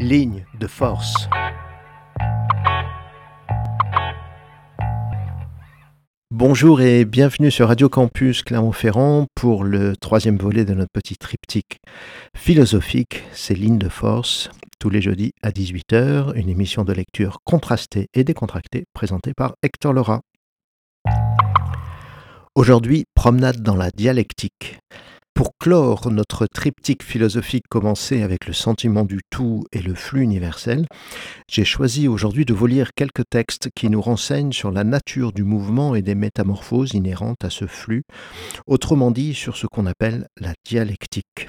Ligne de force. Bonjour et bienvenue sur Radio Campus Clermont-Ferrand pour le troisième volet de notre petit triptyque philosophique, ces lignes de force, tous les jeudis à 18h, une émission de lecture contrastée et décontractée présentée par Hector Laura. Aujourd'hui, promenade dans la dialectique. Pour clore notre triptyque philosophique commencé avec le sentiment du tout et le flux universel, j'ai choisi aujourd'hui de vous lire quelques textes qui nous renseignent sur la nature du mouvement et des métamorphoses inhérentes à ce flux, autrement dit sur ce qu'on appelle la dialectique.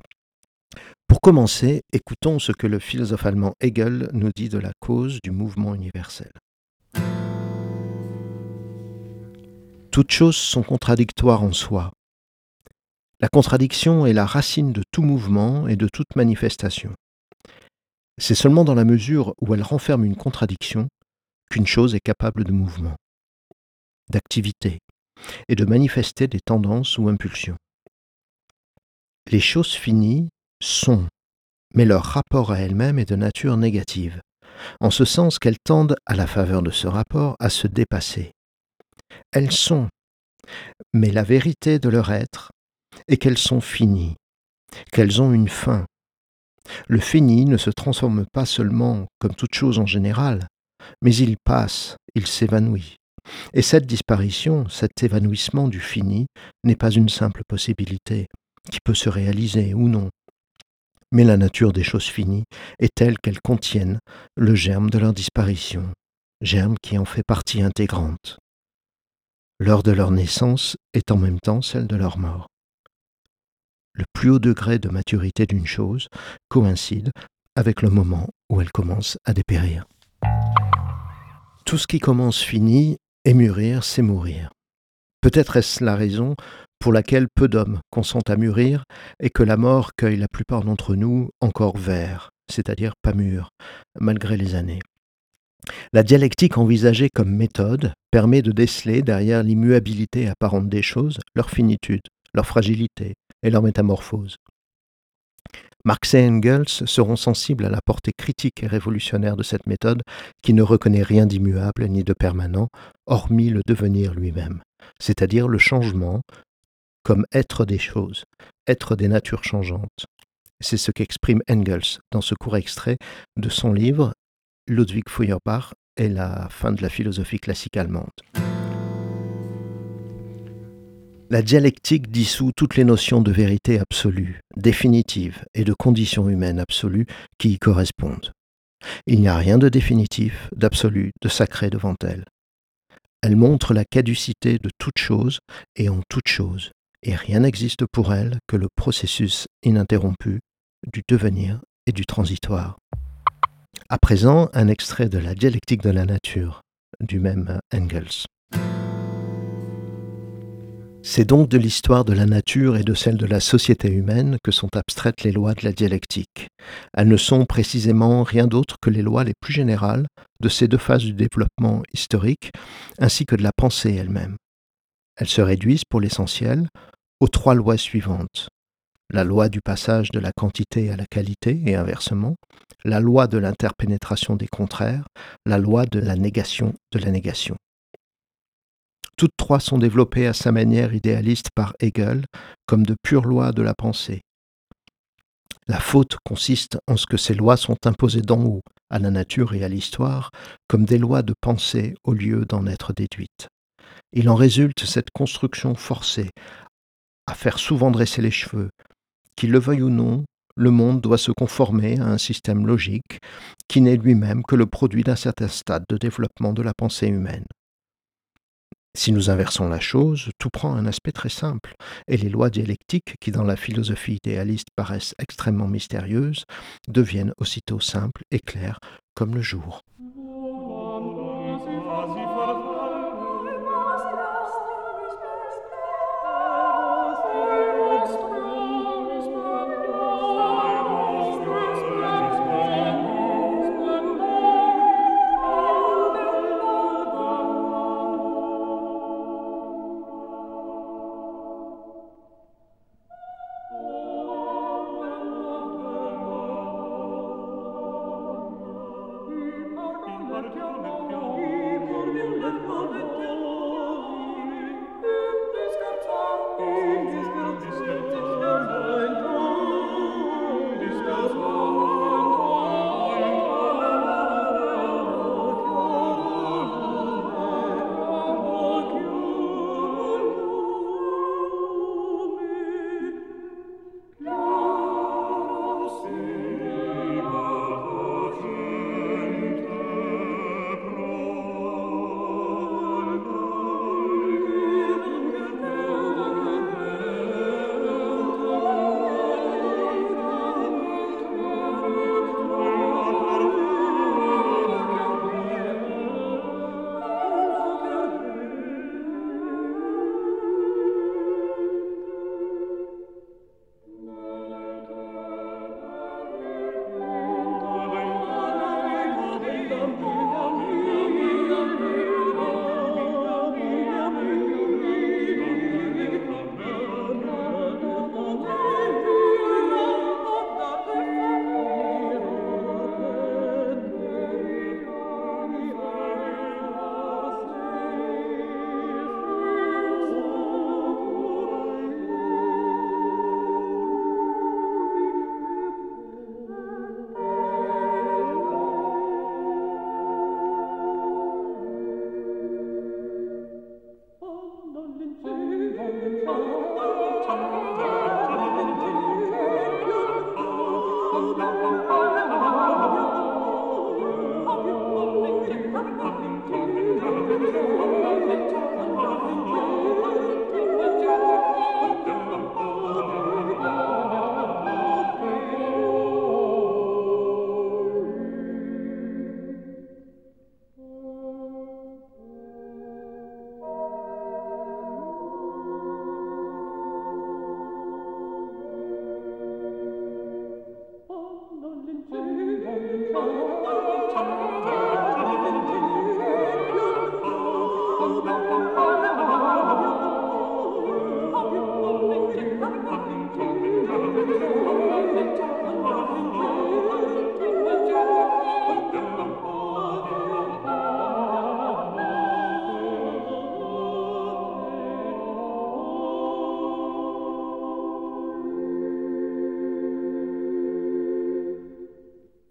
Pour commencer, écoutons ce que le philosophe allemand Hegel nous dit de la cause du mouvement universel. Toutes choses sont contradictoires en soi. La contradiction est la racine de tout mouvement et de toute manifestation. C'est seulement dans la mesure où elle renferme une contradiction qu'une chose est capable de mouvement, d'activité et de manifester des tendances ou impulsions. Les choses finies sont, mais leur rapport à elles-mêmes est de nature négative, en ce sens qu'elles tendent, à la faveur de ce rapport, à se dépasser. Elles sont, mais la vérité de leur être et qu'elles sont finies, qu'elles ont une fin. Le fini ne se transforme pas seulement comme toute chose en général, mais il passe, il s'évanouit. Et cette disparition, cet évanouissement du fini, n'est pas une simple possibilité, qui peut se réaliser ou non. Mais la nature des choses finies est telle qu'elles contiennent le germe de leur disparition, germe qui en fait partie intégrante. L'heure de leur naissance est en même temps celle de leur mort le plus haut degré de maturité d'une chose coïncide avec le moment où elle commence à dépérir. Tout ce qui commence finit, et mûrir, c'est mourir. Peut-être est-ce la raison pour laquelle peu d'hommes consentent à mûrir et que la mort cueille la plupart d'entre nous encore verts, c'est-à-dire pas mûrs, malgré les années. La dialectique envisagée comme méthode permet de déceler derrière l'immuabilité apparente des choses leur finitude, leur fragilité, et leur métamorphose. Marx et Engels seront sensibles à la portée critique et révolutionnaire de cette méthode qui ne reconnaît rien d'immuable ni de permanent, hormis le devenir lui-même, c'est-à-dire le changement comme être des choses, être des natures changeantes. C'est ce qu'exprime Engels dans ce court extrait de son livre Ludwig Feuerbach et la fin de la philosophie classique allemande. La dialectique dissout toutes les notions de vérité absolue, définitive et de conditions humaines absolues qui y correspondent. Il n'y a rien de définitif, d'absolu, de sacré devant elle. Elle montre la caducité de toute chose et en toute chose, et rien n'existe pour elle que le processus ininterrompu du devenir et du transitoire. À présent, un extrait de la dialectique de la nature, du même Engels. C'est donc de l'histoire de la nature et de celle de la société humaine que sont abstraites les lois de la dialectique. Elles ne sont précisément rien d'autre que les lois les plus générales de ces deux phases du développement historique, ainsi que de la pensée elle-même. Elles se réduisent, pour l'essentiel, aux trois lois suivantes. La loi du passage de la quantité à la qualité et inversement, la loi de l'interpénétration des contraires, la loi de la négation de la négation. Toutes trois sont développées à sa manière idéaliste par Hegel comme de pures lois de la pensée. La faute consiste en ce que ces lois sont imposées d'en haut à la nature et à l'histoire comme des lois de pensée au lieu d'en être déduites. Il en résulte cette construction forcée à faire souvent dresser les cheveux. Qu'il le veuille ou non, le monde doit se conformer à un système logique qui n'est lui-même que le produit d'un certain stade de développement de la pensée humaine. Si nous inversons la chose, tout prend un aspect très simple, et les lois dialectiques, qui dans la philosophie idéaliste paraissent extrêmement mystérieuses, deviennent aussitôt simples et claires comme le jour.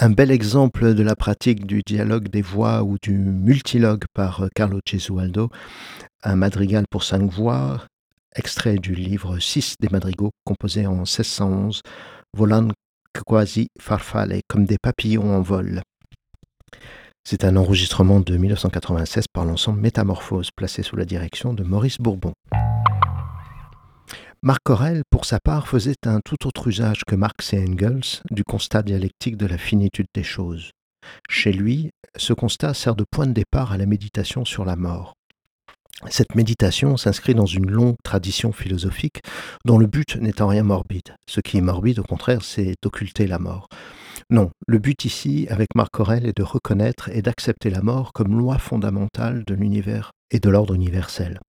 Un bel exemple de la pratique du dialogue des voix ou du multilogue par Carlo Gesualdo, un madrigal pour cinq voix, extrait du livre 6 des madrigaux composé en 1611, Volan quasi farfalle, comme des papillons en vol. C'est un enregistrement de 1996 par l'ensemble Métamorphose, placé sous la direction de Maurice Bourbon. Marc Aurel, pour sa part, faisait un tout autre usage que Marx et Engels du constat dialectique de la finitude des choses. Chez lui, ce constat sert de point de départ à la méditation sur la mort. Cette méditation s'inscrit dans une longue tradition philosophique dont le but n'est en rien morbide. Ce qui est morbide, au contraire, c'est d'occulter la mort. Non, le but ici, avec Marc Aurel, est de reconnaître et d'accepter la mort comme loi fondamentale de l'univers et de l'ordre universel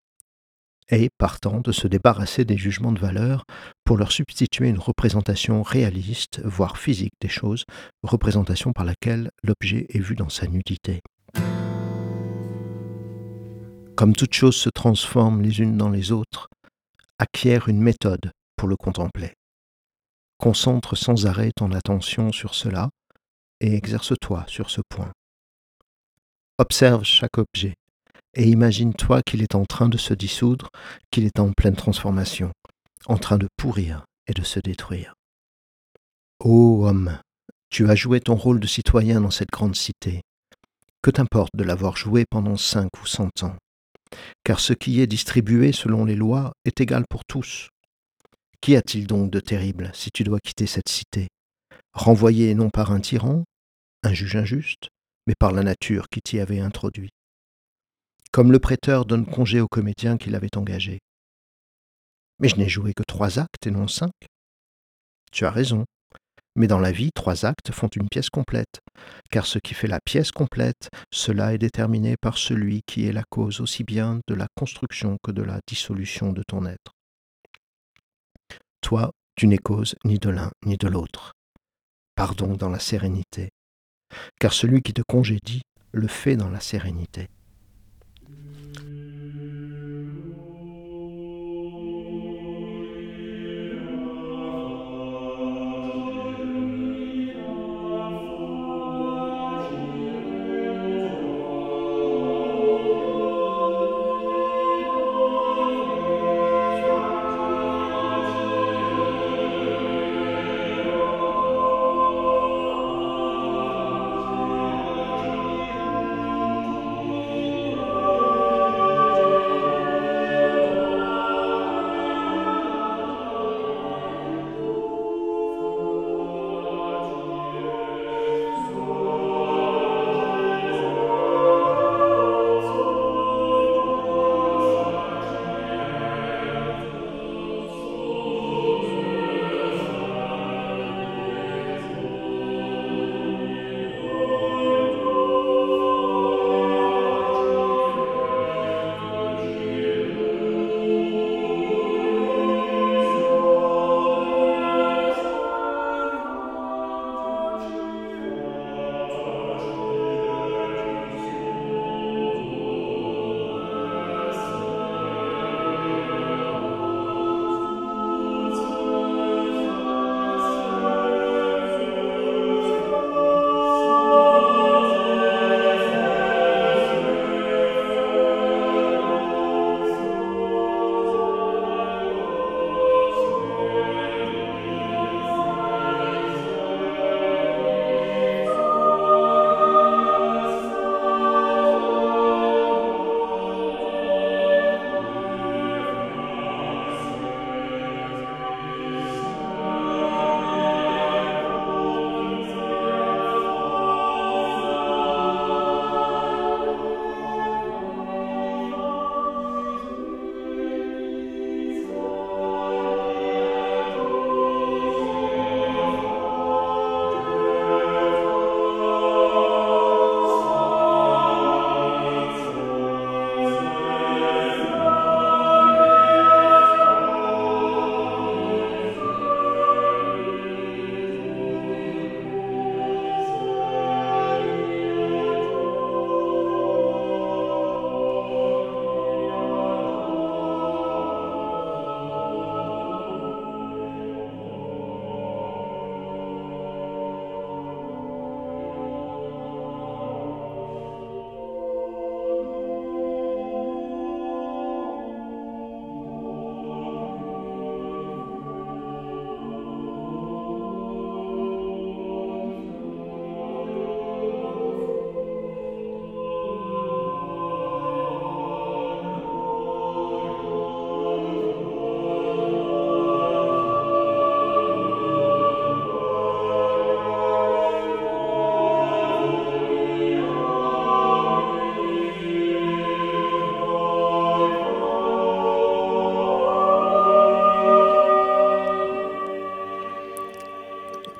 et, partant, de se débarrasser des jugements de valeur pour leur substituer une représentation réaliste, voire physique des choses, représentation par laquelle l'objet est vu dans sa nudité. Comme toute chose se transforme les unes dans les autres, acquiert une méthode pour le contempler. Concentre sans arrêt ton attention sur cela et exerce-toi sur ce point. Observe chaque objet, et imagine-toi qu'il est en train de se dissoudre, qu'il est en pleine transformation, en train de pourrir et de se détruire. Ô homme, tu as joué ton rôle de citoyen dans cette grande cité. Que t'importe de l'avoir joué pendant cinq ou cent ans Car ce qui est distribué selon les lois est égal pour tous. Qu'y a-t-il donc de terrible si tu dois quitter cette cité? Renvoyé non par un tyran, un juge injuste, mais par la nature qui t'y avait introduit comme le prêteur donne congé au comédien qui l'avait engagé. Mais je n'ai joué que trois actes et non cinq. Tu as raison. Mais dans la vie, trois actes font une pièce complète, car ce qui fait la pièce complète, cela est déterminé par celui qui est la cause aussi bien de la construction que de la dissolution de ton être. Toi, tu n'es cause ni de l'un ni de l'autre. Pardon dans la sérénité, car celui qui te congédie le fait dans la sérénité.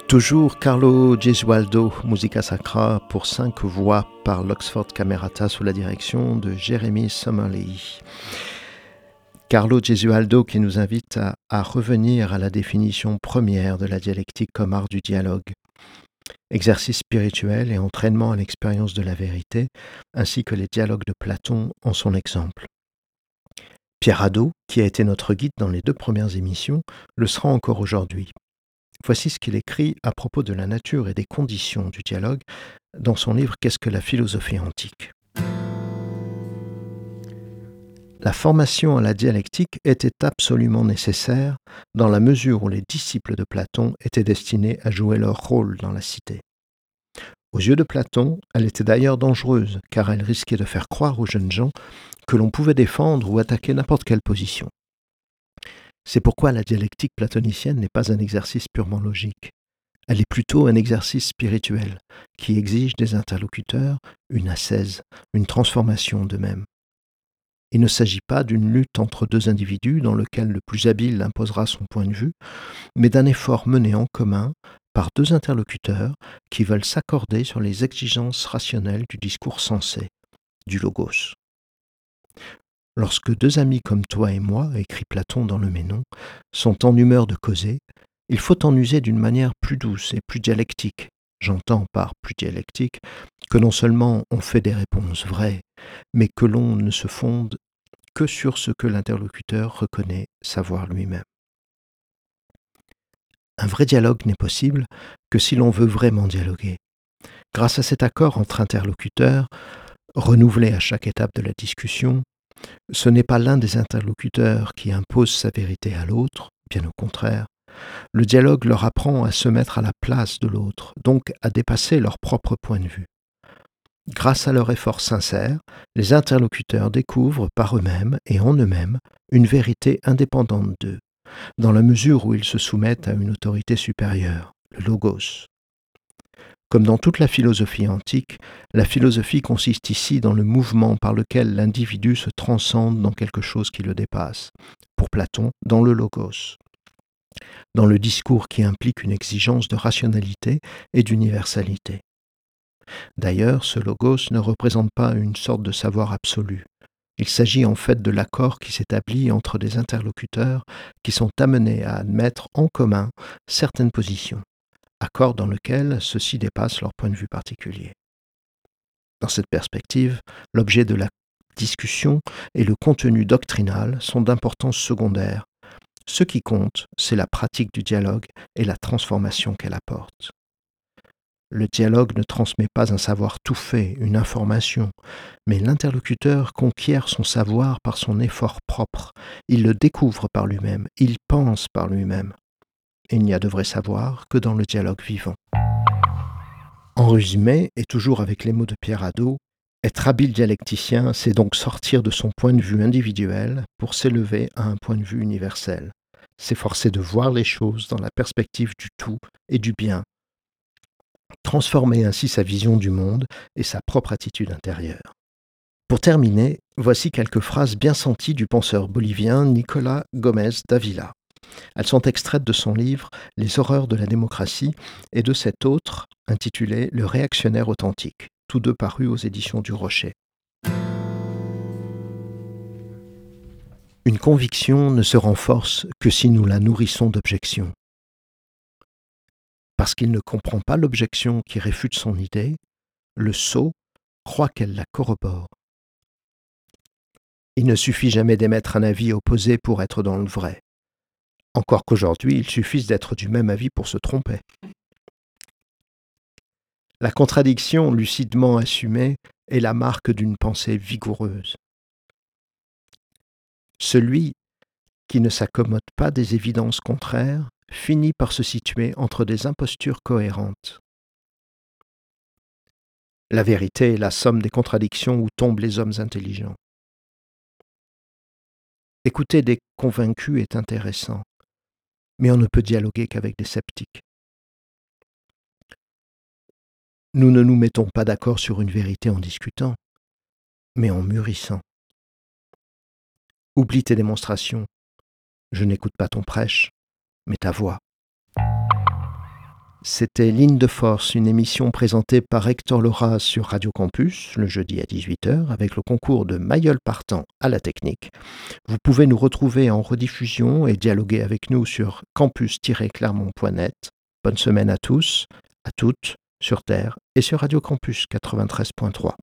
Toujours Carlo Gesualdo, Musica Sacra pour cinq voix par l'Oxford Camerata sous la direction de Jeremy Summerlee. Carlo Gesualdo qui nous invite à, à, revenir à la définition première de la dialectique comme art du dialogue. Exercice spirituel et entraînement à l'expérience de la vérité, ainsi que les dialogues de Platon en son exemple. Pierre Hadot, qui a été notre guide dans les deux premières émissions, le sera encore aujourd'hui. Voici ce qu'il écrit à propos de la nature et des conditions du dialogue dans son livre Qu'est-ce que la philosophie antique? La formation à la dialectique était absolument nécessaire dans la mesure où les disciples de Platon étaient destinés à jouer leur rôle dans la cité. Aux yeux de Platon, elle était d'ailleurs dangereuse, car elle risquait de faire croire aux jeunes gens que l'on pouvait défendre ou attaquer n'importe quelle position. C'est pourquoi la dialectique platonicienne n'est pas un exercice purement logique. Elle est plutôt un exercice spirituel qui exige des interlocuteurs une ascèse, une transformation d'eux-mêmes. Il ne s'agit pas d'une lutte entre deux individus dans lequel le plus habile imposera son point de vue, mais d'un effort mené en commun par deux interlocuteurs qui veulent s'accorder sur les exigences rationnelles du discours sensé, du logos. Lorsque deux amis comme toi et moi, écrit Platon dans le Ménon, sont en humeur de causer, il faut en user d'une manière plus douce et plus dialectique. J'entends par plus dialectique que non seulement on fait des réponses vraies, mais que l'on ne se fonde que sur ce que l'interlocuteur reconnaît savoir lui-même. Un vrai dialogue n'est possible que si l'on veut vraiment dialoguer. Grâce à cet accord entre interlocuteurs, renouvelé à chaque étape de la discussion, ce n'est pas l'un des interlocuteurs qui impose sa vérité à l'autre, bien au contraire. Le dialogue leur apprend à se mettre à la place de l'autre, donc à dépasser leur propre point de vue. Grâce à leur effort sincère, les interlocuteurs découvrent par eux-mêmes et en eux-mêmes une vérité indépendante d'eux, dans la mesure où ils se soumettent à une autorité supérieure, le logos. Comme dans toute la philosophie antique, la philosophie consiste ici dans le mouvement par lequel l'individu se transcende dans quelque chose qui le dépasse. Pour Platon, dans le logos. Dans le discours qui implique une exigence de rationalité et d'universalité. D'ailleurs, ce logos ne représente pas une sorte de savoir absolu. Il s'agit en fait de l'accord qui s'établit entre des interlocuteurs qui sont amenés à admettre en commun certaines positions accord dans lequel ceux-ci dépassent leur point de vue particulier. Dans cette perspective, l'objet de la discussion et le contenu doctrinal sont d'importance secondaire. Ce qui compte, c'est la pratique du dialogue et la transformation qu'elle apporte. Le dialogue ne transmet pas un savoir tout fait, une information, mais l'interlocuteur conquiert son savoir par son effort propre, il le découvre par lui-même, il pense par lui-même il n'y a de vrai savoir que dans le dialogue vivant. En résumé, et toujours avec les mots de Pierre Hadot, être habile dialecticien, c'est donc sortir de son point de vue individuel pour s'élever à un point de vue universel. S'efforcer de voir les choses dans la perspective du tout et du bien. Transformer ainsi sa vision du monde et sa propre attitude intérieure. Pour terminer, voici quelques phrases bien senties du penseur bolivien Nicolas Gomez Davila. Elles sont extraites de son livre Les horreurs de la démocratie et de cet autre intitulé Le réactionnaire authentique, tous deux parus aux éditions du Rocher. Une conviction ne se renforce que si nous la nourrissons d'objections. Parce qu'il ne comprend pas l'objection qui réfute son idée, le sot croit qu'elle la corrobore. Il ne suffit jamais d'émettre un avis opposé pour être dans le vrai encore qu'aujourd'hui il suffise d'être du même avis pour se tromper. La contradiction lucidement assumée est la marque d'une pensée vigoureuse. Celui qui ne s'accommode pas des évidences contraires finit par se situer entre des impostures cohérentes. La vérité est la somme des contradictions où tombent les hommes intelligents. Écouter des convaincus est intéressant, mais on ne peut dialoguer qu'avec des sceptiques. Nous ne nous mettons pas d'accord sur une vérité en discutant, mais en mûrissant. Oublie tes démonstrations. Je n'écoute pas ton prêche, mais ta voix. C'était Ligne de Force, une émission présentée par Hector Laura sur Radio Campus le jeudi à 18h avec le concours de Mayol Partant à la technique. Vous pouvez nous retrouver en rediffusion et dialoguer avec nous sur campus-clermont.net. Bonne semaine à tous, à toutes, sur Terre et sur Radio Campus 93.3.